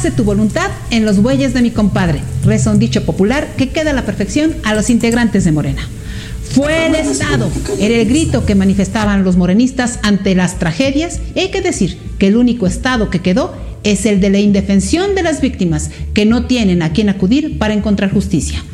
Hágase tu voluntad en los bueyes de mi compadre. Reza un dicho popular que queda a la perfección a los integrantes de Morena. Fue el Estado, era el grito que manifestaban los morenistas ante las tragedias. Y hay que decir que el único Estado que quedó es el de la indefensión de las víctimas, que no tienen a quien acudir para encontrar justicia.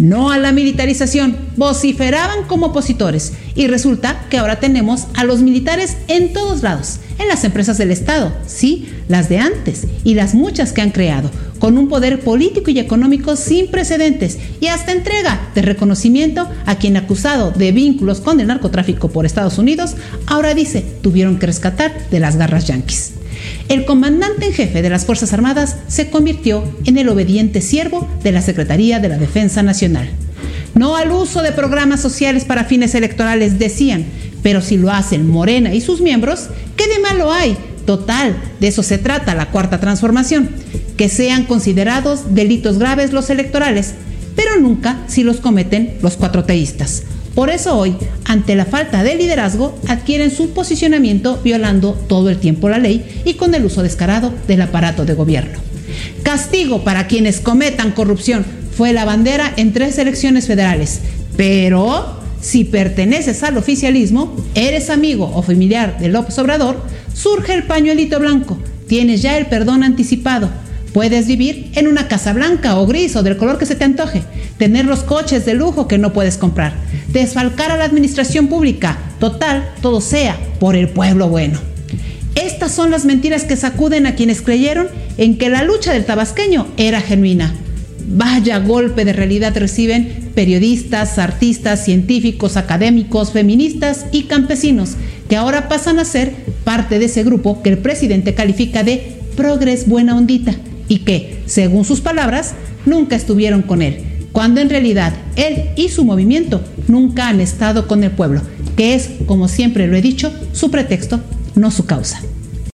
No a la militarización, vociferaban como opositores y resulta que ahora tenemos a los militares en todos lados, en las empresas del Estado, sí, las de antes y las muchas que han creado, con un poder político y económico sin precedentes y hasta entrega de reconocimiento a quien acusado de vínculos con el narcotráfico por Estados Unidos, ahora dice tuvieron que rescatar de las garras yanquis. El comandante en jefe de las Fuerzas Armadas se convirtió en el obediente siervo de la Secretaría de la Defensa Nacional. No al uso de programas sociales para fines electorales, decían, pero si lo hacen Morena y sus miembros, ¿qué de malo hay? Total, de eso se trata la cuarta transformación, que sean considerados delitos graves los electorales, pero nunca si los cometen los cuatro teístas. Por eso hoy, ante la falta de liderazgo, adquieren su posicionamiento violando todo el tiempo la ley y con el uso descarado del aparato de gobierno. Castigo para quienes cometan corrupción. Fue la bandera en tres elecciones federales, pero si perteneces al oficialismo, eres amigo o familiar de López Obrador, surge el pañuelito blanco, tienes ya el perdón anticipado, Puedes vivir en una casa blanca o gris o del color que se te antoje, tener los coches de lujo que no puedes comprar, desfalcar a la administración pública, total, todo sea por el pueblo bueno. Estas son las mentiras que sacuden a quienes creyeron en que la lucha del tabasqueño era genuina. Vaya golpe de realidad reciben periodistas, artistas, científicos, académicos, feministas y campesinos, que ahora pasan a ser parte de ese grupo que el presidente califica de progres buena ondita y que, según sus palabras, nunca estuvieron con él, cuando en realidad él y su movimiento nunca han estado con el pueblo, que es, como siempre lo he dicho, su pretexto, no su causa.